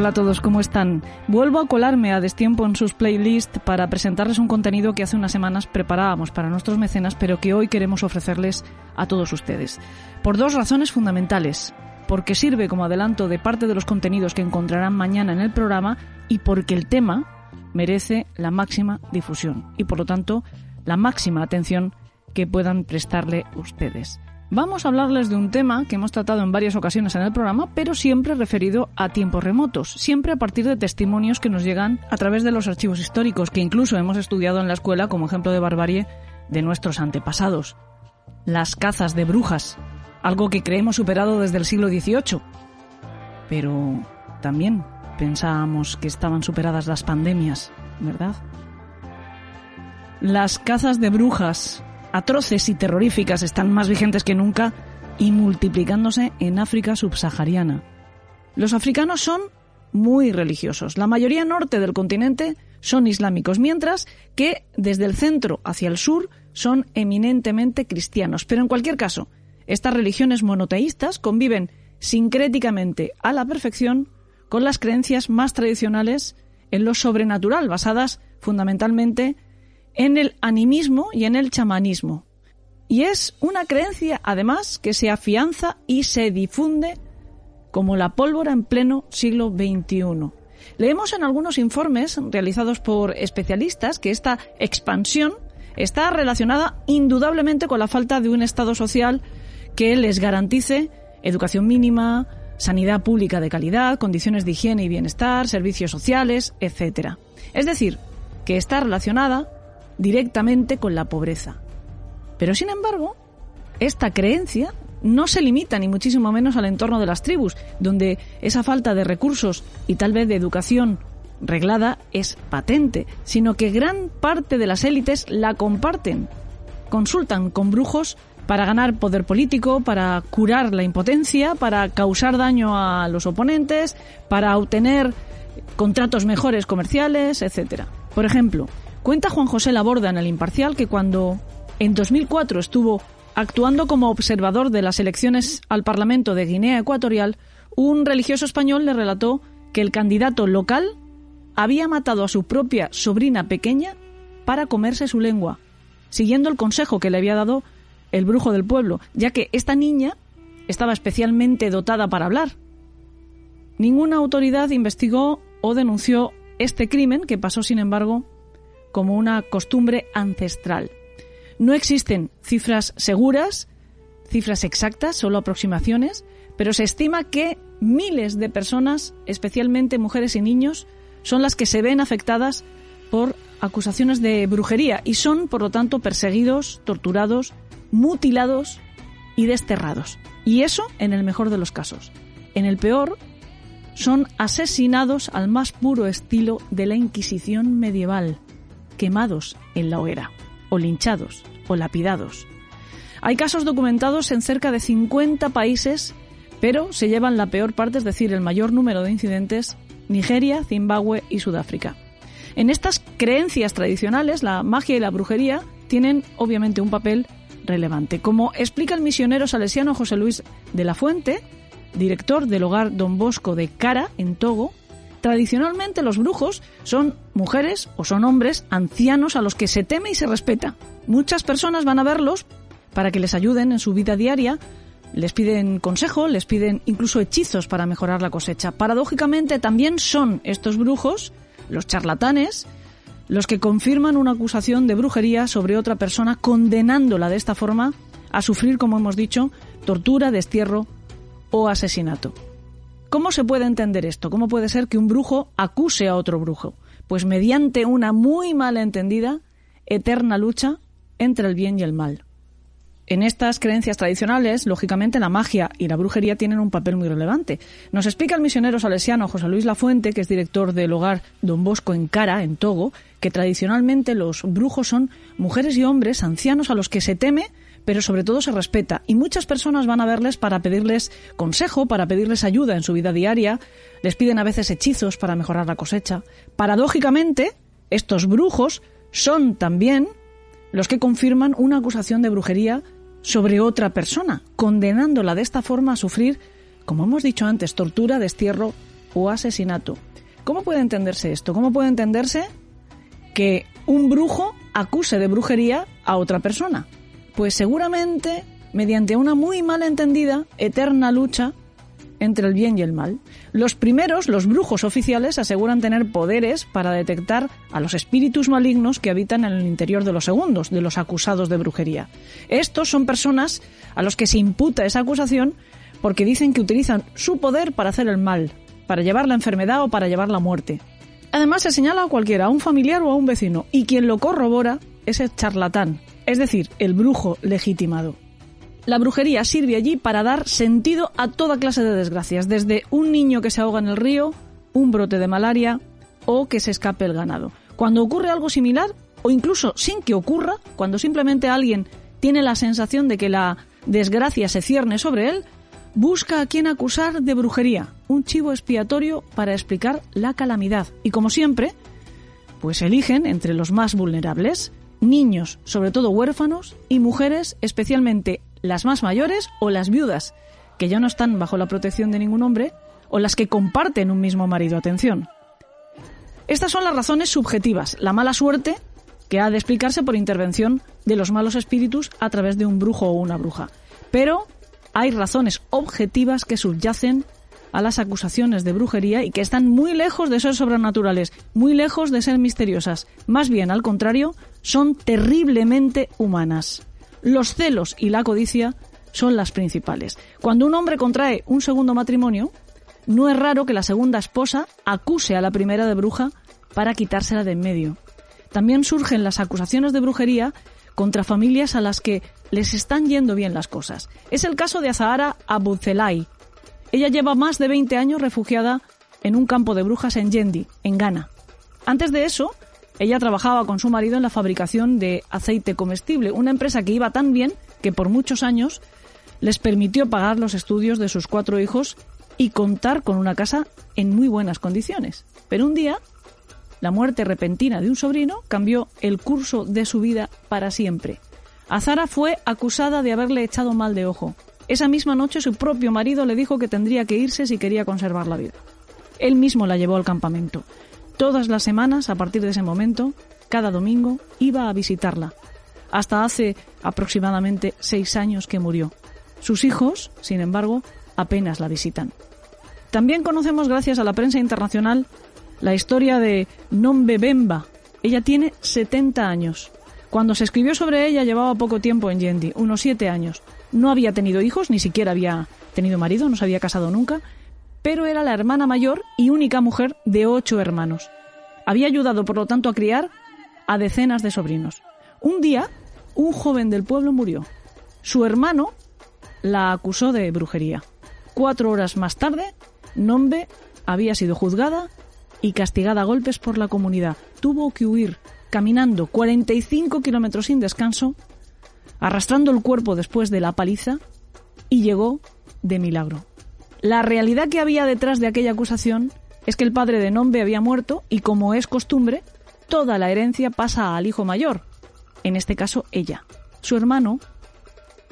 Hola a todos, ¿cómo están? Vuelvo a colarme a destiempo en sus playlists para presentarles un contenido que hace unas semanas preparábamos para nuestros mecenas, pero que hoy queremos ofrecerles a todos ustedes. Por dos razones fundamentales. Porque sirve como adelanto de parte de los contenidos que encontrarán mañana en el programa y porque el tema merece la máxima difusión y por lo tanto la máxima atención que puedan prestarle ustedes. Vamos a hablarles de un tema que hemos tratado en varias ocasiones en el programa, pero siempre referido a tiempos remotos, siempre a partir de testimonios que nos llegan a través de los archivos históricos que incluso hemos estudiado en la escuela como ejemplo de barbarie de nuestros antepasados. Las cazas de brujas, algo que creemos superado desde el siglo XVIII. Pero también pensábamos que estaban superadas las pandemias, ¿verdad? Las cazas de brujas, atroces y terroríficas están más vigentes que nunca y multiplicándose en África subsahariana. Los africanos son muy religiosos. La mayoría norte del continente son islámicos, mientras que desde el centro hacia el sur son eminentemente cristianos. Pero en cualquier caso, estas religiones monoteístas conviven sincréticamente a la perfección con las creencias más tradicionales en lo sobrenatural, basadas fundamentalmente en el animismo y en el chamanismo. Y es una creencia, además, que se afianza y se difunde como la pólvora en pleno siglo XXI. Leemos en algunos informes realizados por especialistas que esta expansión está relacionada indudablemente con la falta de un Estado social que les garantice educación mínima, sanidad pública de calidad, condiciones de higiene y bienestar, servicios sociales, etc. Es decir, que está relacionada directamente con la pobreza. Pero sin embargo, esta creencia no se limita ni muchísimo menos al entorno de las tribus, donde esa falta de recursos y tal vez de educación reglada es patente, sino que gran parte de las élites la comparten. Consultan con brujos para ganar poder político, para curar la impotencia, para causar daño a los oponentes, para obtener contratos mejores comerciales, etc. Por ejemplo, Cuenta Juan José Laborda en El Imparcial que cuando en 2004 estuvo actuando como observador de las elecciones al Parlamento de Guinea Ecuatorial, un religioso español le relató que el candidato local había matado a su propia sobrina pequeña para comerse su lengua, siguiendo el consejo que le había dado el brujo del pueblo, ya que esta niña estaba especialmente dotada para hablar. Ninguna autoridad investigó o denunció este crimen, que pasó, sin embargo, como una costumbre ancestral. No existen cifras seguras, cifras exactas, solo aproximaciones, pero se estima que miles de personas, especialmente mujeres y niños, son las que se ven afectadas por acusaciones de brujería y son, por lo tanto, perseguidos, torturados, mutilados y desterrados. Y eso en el mejor de los casos. En el peor, son asesinados al más puro estilo de la Inquisición medieval quemados en la hoguera, o linchados, o lapidados. Hay casos documentados en cerca de 50 países, pero se llevan la peor parte, es decir, el mayor número de incidentes, Nigeria, Zimbabue y Sudáfrica. En estas creencias tradicionales, la magia y la brujería tienen obviamente un papel relevante. Como explica el misionero salesiano José Luis de la Fuente, director del hogar Don Bosco de Cara, en Togo, Tradicionalmente los brujos son mujeres o son hombres ancianos a los que se teme y se respeta. Muchas personas van a verlos para que les ayuden en su vida diaria, les piden consejo, les piden incluso hechizos para mejorar la cosecha. Paradójicamente también son estos brujos, los charlatanes, los que confirman una acusación de brujería sobre otra persona condenándola de esta forma a sufrir, como hemos dicho, tortura, destierro o asesinato. ¿Cómo se puede entender esto? ¿Cómo puede ser que un brujo acuse a otro brujo? Pues mediante una muy mal entendida, eterna lucha entre el bien y el mal. En estas creencias tradicionales, lógicamente, la magia y la brujería tienen un papel muy relevante. Nos explica el misionero salesiano José Luis Lafuente, que es director del hogar Don Bosco en Cara, en Togo, que tradicionalmente los brujos son mujeres y hombres ancianos a los que se teme pero sobre todo se respeta. Y muchas personas van a verles para pedirles consejo, para pedirles ayuda en su vida diaria, les piden a veces hechizos para mejorar la cosecha. Paradójicamente, estos brujos son también los que confirman una acusación de brujería sobre otra persona, condenándola de esta forma a sufrir, como hemos dicho antes, tortura, destierro o asesinato. ¿Cómo puede entenderse esto? ¿Cómo puede entenderse que un brujo acuse de brujería a otra persona? Pues seguramente mediante una muy mal entendida, eterna lucha entre el bien y el mal. Los primeros, los brujos oficiales, aseguran tener poderes para detectar a los espíritus malignos que habitan en el interior de los segundos, de los acusados de brujería. Estos son personas a los que se imputa esa acusación porque dicen que utilizan su poder para hacer el mal, para llevar la enfermedad o para llevar la muerte. Además se señala a cualquiera, a un familiar o a un vecino, y quien lo corrobora es el charlatán, es decir, el brujo legitimado. La brujería sirve allí para dar sentido a toda clase de desgracias, desde un niño que se ahoga en el río, un brote de malaria o que se escape el ganado. Cuando ocurre algo similar, o incluso sin que ocurra, cuando simplemente alguien tiene la sensación de que la desgracia se cierne sobre él, busca a quien acusar de brujería, un chivo expiatorio para explicar la calamidad. Y como siempre, pues eligen entre los más vulnerables, niños, sobre todo huérfanos, y mujeres, especialmente las más mayores o las viudas, que ya no están bajo la protección de ningún hombre, o las que comparten un mismo marido. Atención. Estas son las razones subjetivas, la mala suerte que ha de explicarse por intervención de los malos espíritus a través de un brujo o una bruja. Pero hay razones objetivas que subyacen a las acusaciones de brujería y que están muy lejos de ser sobrenaturales, muy lejos de ser misteriosas. Más bien, al contrario, son terriblemente humanas. Los celos y la codicia son las principales. Cuando un hombre contrae un segundo matrimonio, no es raro que la segunda esposa acuse a la primera de bruja para quitársela de en medio. También surgen las acusaciones de brujería contra familias a las que les están yendo bien las cosas. Es el caso de Azahara Abuzelai. Ella lleva más de 20 años refugiada en un campo de brujas en Yendi, en Ghana. Antes de eso, ella trabajaba con su marido en la fabricación de aceite comestible, una empresa que iba tan bien que por muchos años les permitió pagar los estudios de sus cuatro hijos y contar con una casa en muy buenas condiciones. Pero un día, la muerte repentina de un sobrino cambió el curso de su vida para siempre. Azara fue acusada de haberle echado mal de ojo. Esa misma noche su propio marido le dijo que tendría que irse si quería conservar la vida. Él mismo la llevó al campamento. Todas las semanas, a partir de ese momento, cada domingo, iba a visitarla, hasta hace aproximadamente seis años que murió. Sus hijos, sin embargo, apenas la visitan. También conocemos, gracias a la prensa internacional, la historia de Nombe Bemba. Ella tiene 70 años. Cuando se escribió sobre ella llevaba poco tiempo en Yendi, unos siete años. No había tenido hijos, ni siquiera había tenido marido, no se había casado nunca, pero era la hermana mayor y única mujer de ocho hermanos. Había ayudado, por lo tanto, a criar a decenas de sobrinos. Un día, un joven del pueblo murió. Su hermano la acusó de brujería. Cuatro horas más tarde, Nombe había sido juzgada y castigada a golpes por la comunidad. Tuvo que huir caminando 45 kilómetros sin descanso, arrastrando el cuerpo después de la paliza, y llegó de milagro. La realidad que había detrás de aquella acusación es que el padre de Nombe había muerto y, como es costumbre, toda la herencia pasa al hijo mayor, en este caso ella. Su hermano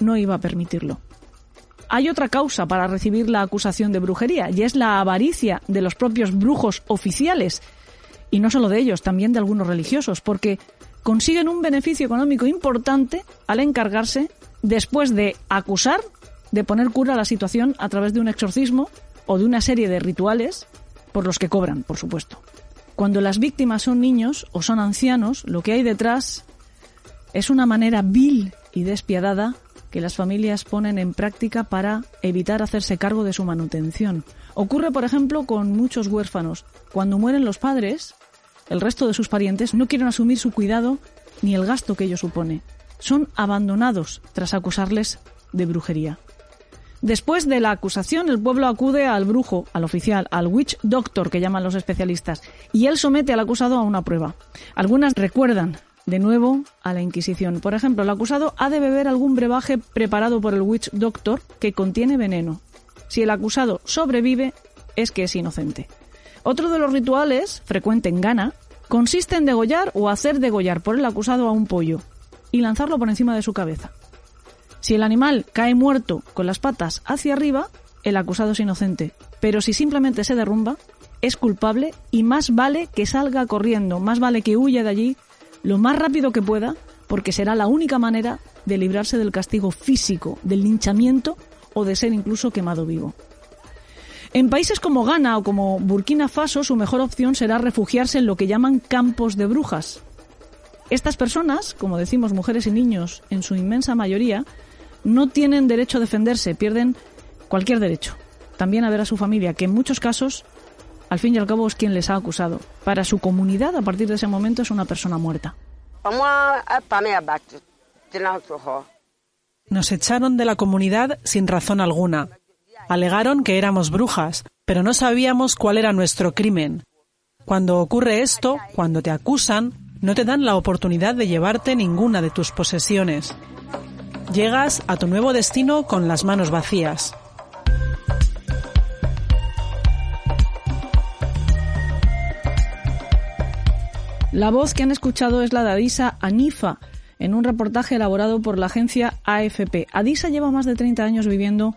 no iba a permitirlo. Hay otra causa para recibir la acusación de brujería y es la avaricia de los propios brujos oficiales, y no solo de ellos, también de algunos religiosos, porque consiguen un beneficio económico importante al encargarse, después de acusar, de poner cura a la situación a través de un exorcismo o de una serie de rituales por los que cobran, por supuesto. Cuando las víctimas son niños o son ancianos, lo que hay detrás es una manera vil y despiadada que las familias ponen en práctica para evitar hacerse cargo de su manutención. Ocurre, por ejemplo, con muchos huérfanos. Cuando mueren los padres, el resto de sus parientes no quieren asumir su cuidado ni el gasto que ello supone. Son abandonados tras acusarles de brujería. Después de la acusación, el pueblo acude al brujo, al oficial, al witch doctor que llaman los especialistas, y él somete al acusado a una prueba. Algunas recuerdan de nuevo a la Inquisición. Por ejemplo, el acusado ha de beber algún brebaje preparado por el witch doctor que contiene veneno. Si el acusado sobrevive, es que es inocente. Otro de los rituales, frecuente en Ghana, consiste en degollar o hacer degollar por el acusado a un pollo y lanzarlo por encima de su cabeza. Si el animal cae muerto con las patas hacia arriba, el acusado es inocente, pero si simplemente se derrumba, es culpable y más vale que salga corriendo, más vale que huya de allí lo más rápido que pueda, porque será la única manera de librarse del castigo físico, del linchamiento o de ser incluso quemado vivo. En países como Ghana o como Burkina Faso, su mejor opción será refugiarse en lo que llaman campos de brujas. Estas personas, como decimos mujeres y niños en su inmensa mayoría, no tienen derecho a defenderse, pierden cualquier derecho. También a ver a su familia, que en muchos casos, al fin y al cabo, es quien les ha acusado. Para su comunidad, a partir de ese momento, es una persona muerta. Nos echaron de la comunidad sin razón alguna. Alegaron que éramos brujas, pero no sabíamos cuál era nuestro crimen. Cuando ocurre esto, cuando te acusan, no te dan la oportunidad de llevarte ninguna de tus posesiones. Llegas a tu nuevo destino con las manos vacías. La voz que han escuchado es la de Adisa Anifa, en un reportaje elaborado por la agencia AFP. Adisa lleva más de 30 años viviendo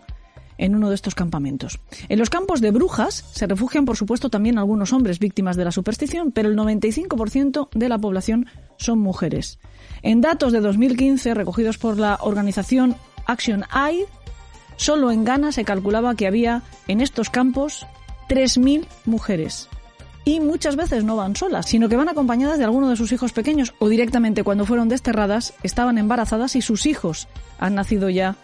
en uno de estos campamentos. En los campos de brujas se refugian, por supuesto, también algunos hombres víctimas de la superstición, pero el 95% de la población son mujeres. En datos de 2015 recogidos por la organización Action Aid, solo en Ghana se calculaba que había en estos campos 3.000 mujeres. Y muchas veces no van solas, sino que van acompañadas de alguno de sus hijos pequeños o directamente cuando fueron desterradas estaban embarazadas y sus hijos han nacido ya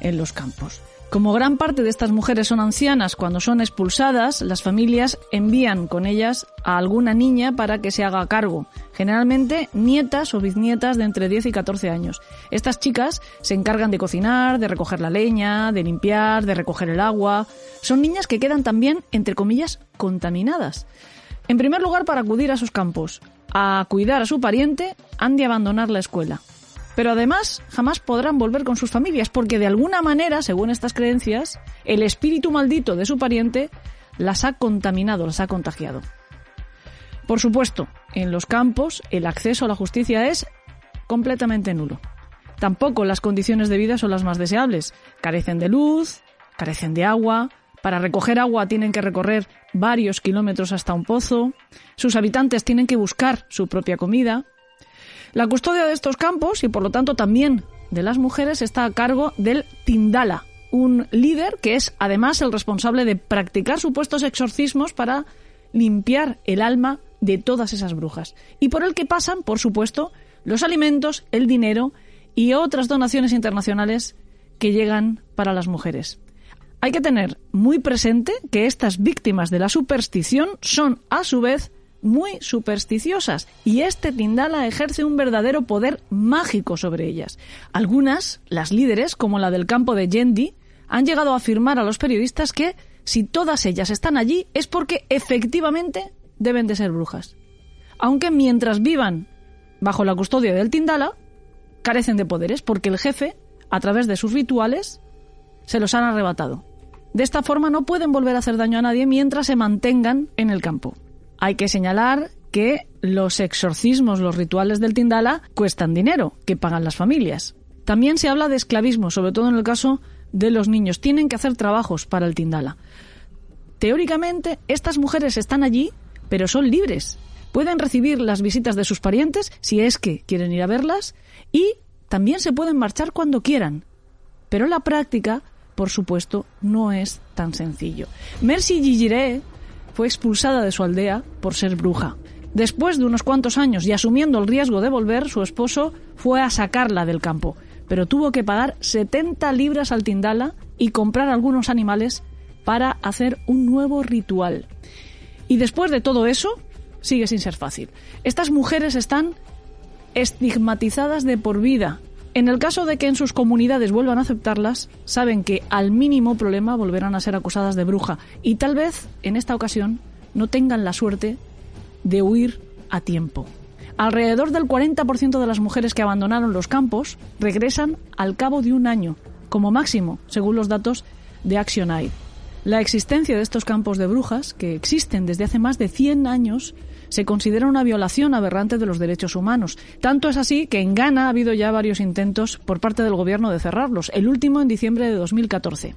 en los campos. Como gran parte de estas mujeres son ancianas cuando son expulsadas, las familias envían con ellas a alguna niña para que se haga cargo, generalmente nietas o bisnietas de entre 10 y 14 años. Estas chicas se encargan de cocinar, de recoger la leña, de limpiar, de recoger el agua. Son niñas que quedan también, entre comillas, contaminadas. En primer lugar, para acudir a sus campos, a cuidar a su pariente, han de abandonar la escuela. Pero además jamás podrán volver con sus familias porque de alguna manera, según estas creencias, el espíritu maldito de su pariente las ha contaminado, las ha contagiado. Por supuesto, en los campos el acceso a la justicia es completamente nulo. Tampoco las condiciones de vida son las más deseables. Carecen de luz, carecen de agua, para recoger agua tienen que recorrer varios kilómetros hasta un pozo, sus habitantes tienen que buscar su propia comida, la custodia de estos campos y por lo tanto también de las mujeres está a cargo del Tindala, un líder que es además el responsable de practicar supuestos exorcismos para limpiar el alma de todas esas brujas y por el que pasan, por supuesto, los alimentos, el dinero y otras donaciones internacionales que llegan para las mujeres. Hay que tener muy presente que estas víctimas de la superstición son, a su vez, muy supersticiosas y este Tindala ejerce un verdadero poder mágico sobre ellas. Algunas, las líderes, como la del campo de Yendi, han llegado a afirmar a los periodistas que si todas ellas están allí es porque efectivamente deben de ser brujas. Aunque mientras vivan bajo la custodia del Tindala, carecen de poderes porque el jefe, a través de sus rituales, se los han arrebatado. De esta forma no pueden volver a hacer daño a nadie mientras se mantengan en el campo. Hay que señalar que los exorcismos, los rituales del Tindala, cuestan dinero, que pagan las familias. También se habla de esclavismo, sobre todo en el caso de los niños. Tienen que hacer trabajos para el Tindala. Teóricamente, estas mujeres están allí, pero son libres. Pueden recibir las visitas de sus parientes, si es que quieren ir a verlas, y también se pueden marchar cuando quieran. Pero la práctica, por supuesto, no es tan sencillo. Mercy Gigiré, fue expulsada de su aldea por ser bruja. Después de unos cuantos años y asumiendo el riesgo de volver, su esposo fue a sacarla del campo, pero tuvo que pagar 70 libras al Tindala y comprar algunos animales para hacer un nuevo ritual. Y después de todo eso, sigue sin ser fácil. Estas mujeres están estigmatizadas de por vida en el caso de que en sus comunidades vuelvan a aceptarlas, saben que al mínimo problema volverán a ser acusadas de bruja y tal vez en esta ocasión no tengan la suerte de huir a tiempo. Alrededor del 40% de las mujeres que abandonaron los campos regresan al cabo de un año, como máximo, según los datos de Action Aid. La existencia de estos campos de brujas, que existen desde hace más de 100 años, se considera una violación aberrante de los derechos humanos. Tanto es así que en Ghana ha habido ya varios intentos por parte del gobierno de cerrarlos, el último en diciembre de 2014.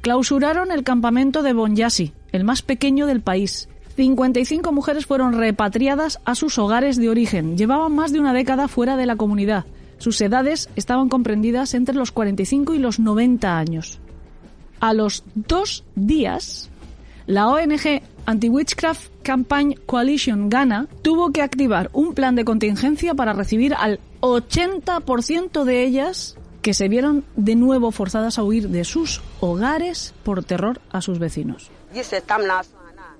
Clausuraron el campamento de Bonyasi, el más pequeño del país, 55 mujeres fueron repatriadas a sus hogares de origen. Llevaban más de una década fuera de la comunidad. Sus edades estaban comprendidas entre los 45 y los 90 años. A los dos días, la ONG Anti-Witchcraft Campaign Coalition Ghana tuvo que activar un plan de contingencia para recibir al 80% de ellas que se vieron de nuevo forzadas a huir de sus hogares por terror a sus vecinos.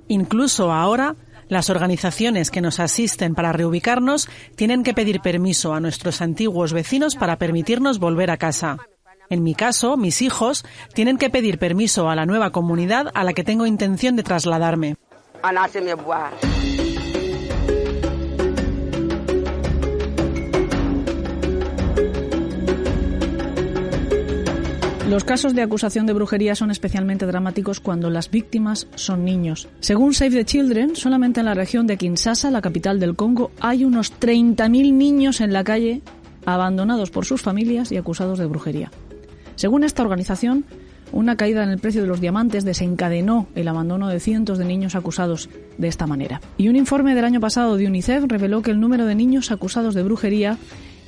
Incluso ahora, las organizaciones que nos asisten para reubicarnos tienen que pedir permiso a nuestros antiguos vecinos para permitirnos volver a casa. En mi caso, mis hijos tienen que pedir permiso a la nueva comunidad a la que tengo intención de trasladarme. Los casos de acusación de brujería son especialmente dramáticos cuando las víctimas son niños. Según Save the Children, solamente en la región de Kinshasa, la capital del Congo, hay unos 30.000 niños en la calle abandonados por sus familias y acusados de brujería. Según esta organización, una caída en el precio de los diamantes desencadenó el abandono de cientos de niños acusados de esta manera. Y un informe del año pasado de UNICEF reveló que el número de niños acusados de brujería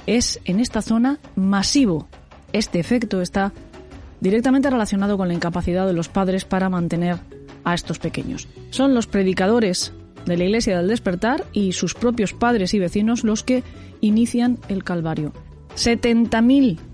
es en esta zona masivo. Este efecto está directamente relacionado con la incapacidad de los padres para mantener a estos pequeños. Son los predicadores de la Iglesia del Despertar y sus propios padres y vecinos los que inician el Calvario. 70.000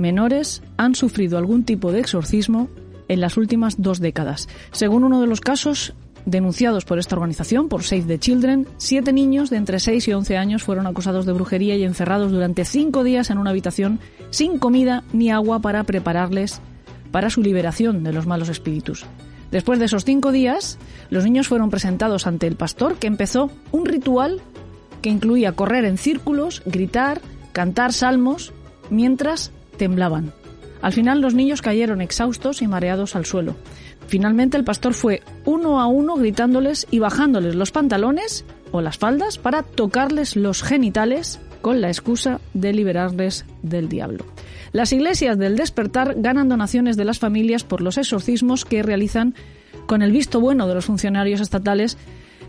menores han sufrido algún tipo de exorcismo en las últimas dos décadas. Según uno de los casos denunciados por esta organización, por Save the Children, siete niños de entre 6 y 11 años fueron acusados de brujería y encerrados durante cinco días en una habitación sin comida ni agua para prepararles para su liberación de los malos espíritus. Después de esos cinco días, los niños fueron presentados ante el pastor, que empezó un ritual que incluía correr en círculos, gritar, cantar salmos, mientras temblaban. Al final los niños cayeron exhaustos y mareados al suelo. Finalmente el pastor fue uno a uno gritándoles y bajándoles los pantalones o las faldas para tocarles los genitales con la excusa de liberarles del diablo. Las iglesias del despertar ganan donaciones de las familias por los exorcismos que realizan con el visto bueno de los funcionarios estatales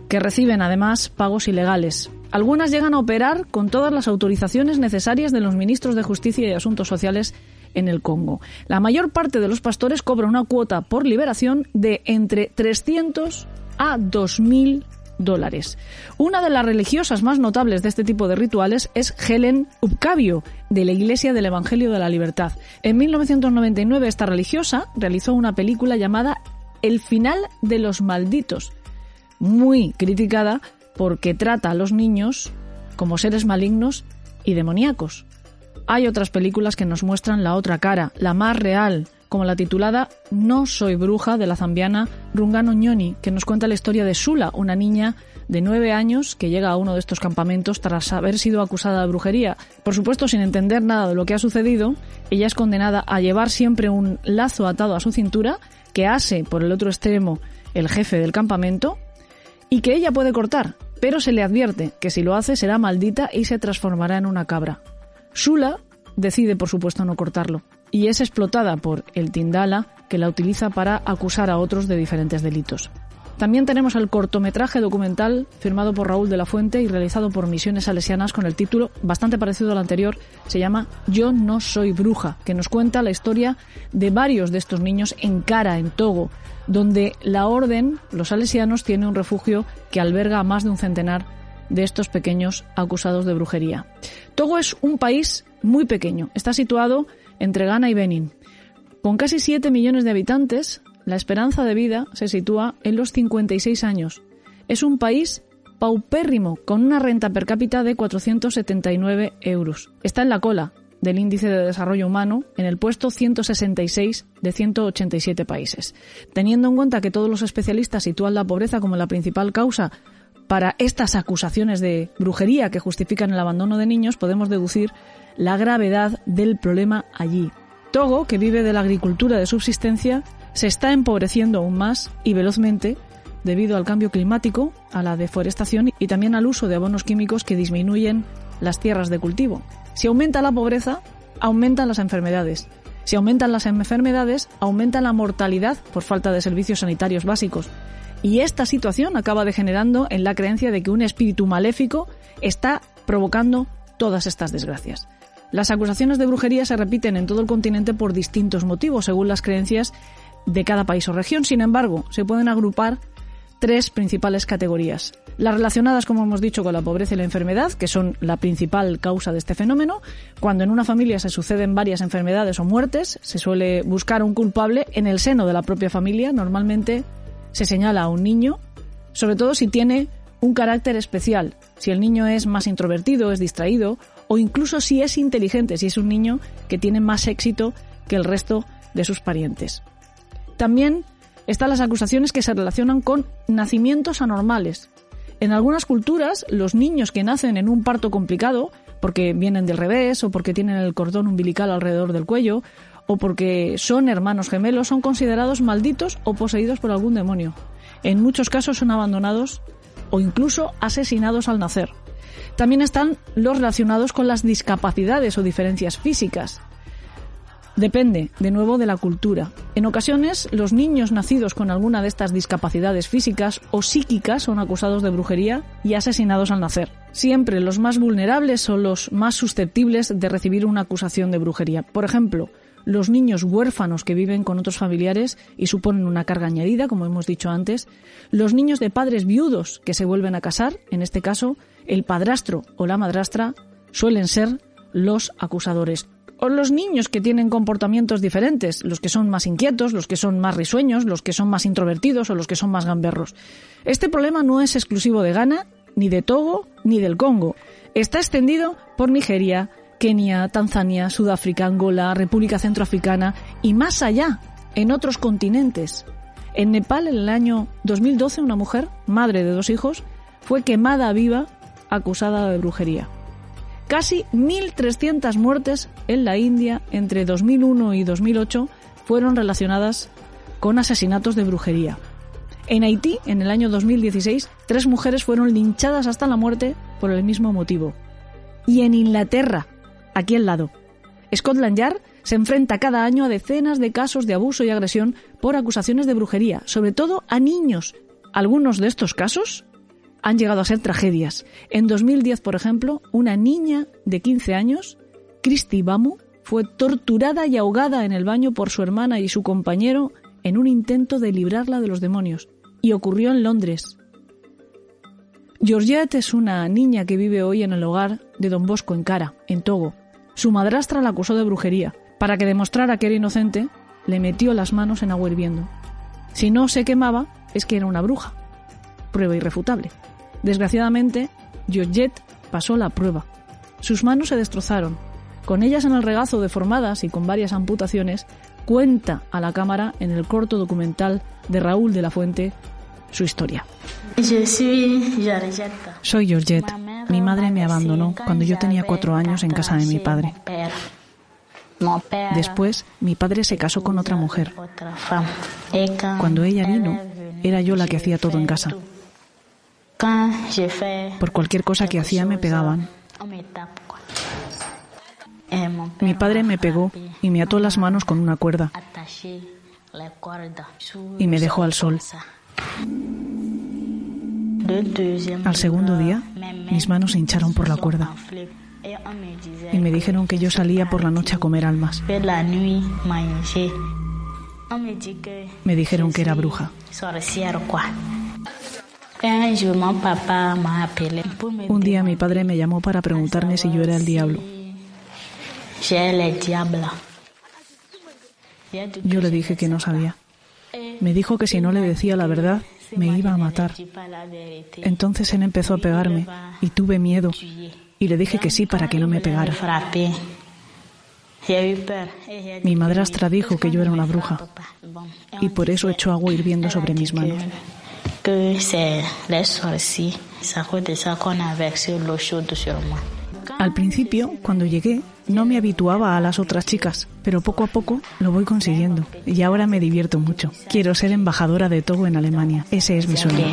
que reciben además pagos ilegales. Algunas llegan a operar con todas las autorizaciones necesarias de los ministros de Justicia y Asuntos Sociales en el Congo. La mayor parte de los pastores cobra una cuota por liberación de entre 300 a 2.000 dólares. Una de las religiosas más notables de este tipo de rituales es Helen Upcavio, de la Iglesia del Evangelio de la Libertad. En 1999 esta religiosa realizó una película llamada El final de los malditos, muy criticada porque trata a los niños como seres malignos y demoníacos. Hay otras películas que nos muestran la otra cara, la más real, como la titulada No soy bruja de la zambiana Rungano Ñoni, que nos cuenta la historia de Sula, una niña de nueve años que llega a uno de estos campamentos tras haber sido acusada de brujería. Por supuesto, sin entender nada de lo que ha sucedido, ella es condenada a llevar siempre un lazo atado a su cintura que ase por el otro extremo el jefe del campamento y que ella puede cortar, pero se le advierte que si lo hace será maldita y se transformará en una cabra. Sula decide, por supuesto, no cortarlo y es explotada por el Tindala, que la utiliza para acusar a otros de diferentes delitos. También tenemos el cortometraje documental firmado por Raúl de la Fuente y realizado por Misiones Salesianas con el título bastante parecido al anterior, se llama Yo no soy bruja, que nos cuenta la historia de varios de estos niños en Cara, en Togo, donde la orden, los salesianos, tiene un refugio que alberga a más de un centenar de estos pequeños acusados de brujería. Togo es un país muy pequeño, está situado entre Ghana y Benin. Con casi 7 millones de habitantes, la esperanza de vida se sitúa en los 56 años. Es un país paupérrimo, con una renta per cápita de 479 euros. Está en la cola del índice de desarrollo humano en el puesto 166 de 187 países. Teniendo en cuenta que todos los especialistas sitúan la pobreza como la principal causa para estas acusaciones de brujería que justifican el abandono de niños, podemos deducir la gravedad del problema allí. Togo, que vive de la agricultura de subsistencia, se está empobreciendo aún más y velozmente debido al cambio climático, a la deforestación y también al uso de abonos químicos que disminuyen las tierras de cultivo. Si aumenta la pobreza, aumentan las enfermedades. Si aumentan las enfermedades, aumenta la mortalidad por falta de servicios sanitarios básicos. Y esta situación acaba degenerando en la creencia de que un espíritu maléfico está provocando todas estas desgracias. Las acusaciones de brujería se repiten en todo el continente por distintos motivos, según las creencias de cada país o región. Sin embargo, se pueden agrupar tres principales categorías. Las relacionadas, como hemos dicho, con la pobreza y la enfermedad, que son la principal causa de este fenómeno. Cuando en una familia se suceden varias enfermedades o muertes, se suele buscar un culpable en el seno de la propia familia. Normalmente se señala a un niño, sobre todo si tiene un carácter especial, si el niño es más introvertido, es distraído, o incluso si es inteligente, si es un niño que tiene más éxito que el resto de sus parientes. También están las acusaciones que se relacionan con nacimientos anormales. En algunas culturas, los niños que nacen en un parto complicado, porque vienen del revés o porque tienen el cordón umbilical alrededor del cuello, o porque son hermanos gemelos, son considerados malditos o poseídos por algún demonio. En muchos casos son abandonados o incluso asesinados al nacer. También están los relacionados con las discapacidades o diferencias físicas. Depende, de nuevo, de la cultura. En ocasiones, los niños nacidos con alguna de estas discapacidades físicas o psíquicas son acusados de brujería y asesinados al nacer. Siempre los más vulnerables son los más susceptibles de recibir una acusación de brujería. Por ejemplo, los niños huérfanos que viven con otros familiares y suponen una carga añadida, como hemos dicho antes, los niños de padres viudos que se vuelven a casar, en este caso, el padrastro o la madrastra suelen ser los acusadores. O los niños que tienen comportamientos diferentes, los que son más inquietos, los que son más risueños, los que son más introvertidos o los que son más gamberros. Este problema no es exclusivo de Ghana, ni de Togo, ni del Congo. Está extendido por Nigeria, Kenia, Tanzania, Sudáfrica, Angola, República Centroafricana y más allá, en otros continentes. En Nepal, en el año 2012, una mujer, madre de dos hijos, fue quemada viva acusada de brujería. Casi 1.300 muertes en la India entre 2001 y 2008 fueron relacionadas con asesinatos de brujería. En Haití, en el año 2016, tres mujeres fueron linchadas hasta la muerte por el mismo motivo. Y en Inglaterra, aquí al lado. Scotland Yard se enfrenta cada año a decenas de casos de abuso y agresión por acusaciones de brujería, sobre todo a niños. Algunos de estos casos han llegado a ser tragedias. En 2010, por ejemplo, una niña de 15 años, Christy Bamu, fue torturada y ahogada en el baño por su hermana y su compañero en un intento de librarla de los demonios. Y ocurrió en Londres. Georgette es una niña que vive hoy en el hogar de Don Bosco en Cara, en Togo. Su madrastra la acusó de brujería. Para que demostrara que era inocente, le metió las manos en agua hirviendo. Si no se quemaba, es que era una bruja. Prueba irrefutable. Desgraciadamente, Georgette pasó la prueba. Sus manos se destrozaron. Con ellas en el regazo deformadas y con varias amputaciones, cuenta a la cámara en el corto documental de Raúl de la Fuente su historia. Soy Georgette. Mi madre me abandonó cuando yo tenía cuatro años en casa de mi padre. Después, mi padre se casó con otra mujer. Cuando ella vino, era yo la que hacía todo en casa. Por cualquier cosa que hacía me pegaban. Mi padre me pegó y me ató las manos con una cuerda y me dejó al sol. Al segundo día, mis manos se hincharon por la cuerda y me dijeron que yo salía por la noche a comer almas. Me dijeron que era bruja. Un día mi padre me llamó para preguntarme si yo era el diablo. Yo le dije que no sabía. Me dijo que si no le decía la verdad, me iba a matar. Entonces él empezó a pegarme y tuve miedo y le dije que sí para que no me pegara. Mi madrastra dijo que yo era una bruja y por eso echó agua hirviendo sobre mis manos. Al principio, cuando llegué, no me habituaba a las otras chicas, pero poco a poco lo voy consiguiendo y ahora me divierto mucho. Quiero ser embajadora de Togo en Alemania. Ese es mi sueño.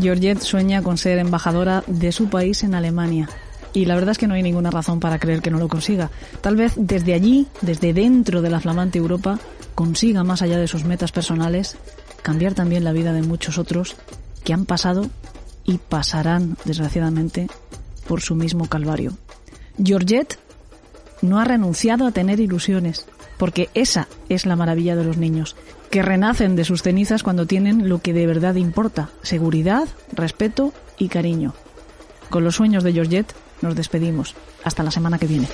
Georgette sueña con ser embajadora de su país en Alemania. Y la verdad es que no hay ninguna razón para creer que no lo consiga. Tal vez desde allí, desde dentro de la flamante Europa, consiga, más allá de sus metas personales, cambiar también la vida de muchos otros que han pasado y pasarán, desgraciadamente, por su mismo calvario. Georgette no ha renunciado a tener ilusiones, porque esa es la maravilla de los niños, que renacen de sus cenizas cuando tienen lo que de verdad importa, seguridad, respeto y cariño. Con los sueños de Georgette nos despedimos. Hasta la semana que viene.